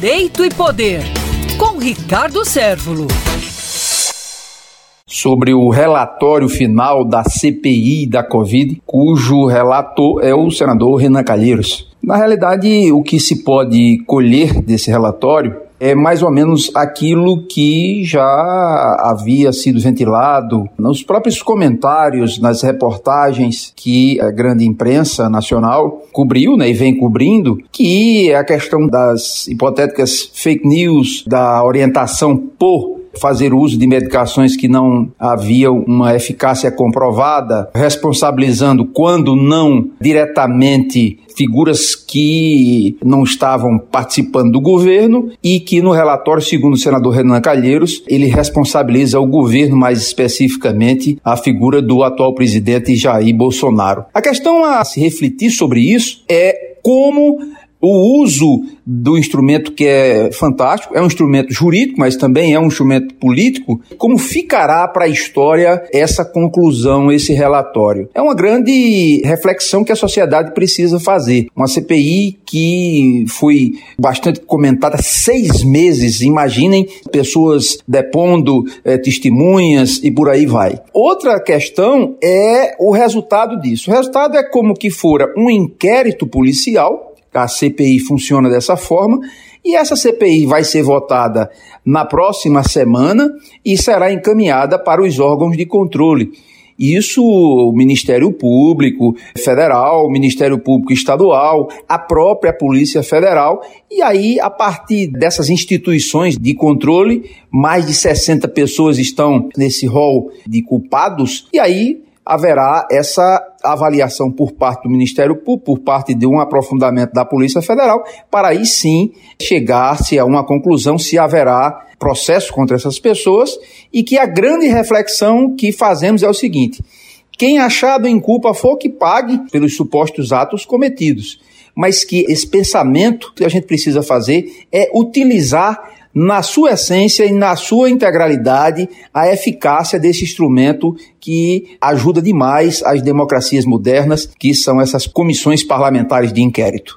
Direito e Poder, com Ricardo Sérvulo. Sobre o relatório final da CPI da Covid, cujo relator é o senador Renan Calheiros. Na realidade, o que se pode colher desse relatório é mais ou menos aquilo que já havia sido ventilado nos próprios comentários, nas reportagens que a grande imprensa nacional cobriu né, e vem cobrindo, que é a questão das hipotéticas fake news, da orientação por fazer uso de medicações que não haviam uma eficácia comprovada, responsabilizando quando não diretamente figuras que não estavam participando do governo e que no relatório, segundo o senador Renan Calheiros, ele responsabiliza o governo, mais especificamente a figura do atual presidente Jair Bolsonaro. A questão a se refletir sobre isso é como o uso do instrumento que é fantástico, é um instrumento jurídico, mas também é um instrumento político, como ficará para a história essa conclusão, esse relatório? É uma grande reflexão que a sociedade precisa fazer. Uma CPI que foi bastante comentada seis meses, imaginem pessoas depondo é, testemunhas e por aí vai. Outra questão é o resultado disso. O resultado é como que fora um inquérito policial a CPI funciona dessa forma e essa CPI vai ser votada na próxima semana e será encaminhada para os órgãos de controle. Isso o Ministério Público Federal, o Ministério Público Estadual, a própria Polícia Federal, e aí, a partir dessas instituições de controle, mais de 60 pessoas estão nesse rol de culpados, e aí haverá essa avaliação por parte do Ministério Público, por parte de um aprofundamento da Polícia Federal, para aí sim chegar-se a uma conclusão se haverá processo contra essas pessoas e que a grande reflexão que fazemos é o seguinte: quem achado em culpa for que pague pelos supostos atos cometidos, mas que esse pensamento que a gente precisa fazer é utilizar na sua essência e na sua integralidade a eficácia desse instrumento que ajuda demais as democracias modernas, que são essas comissões parlamentares de inquérito.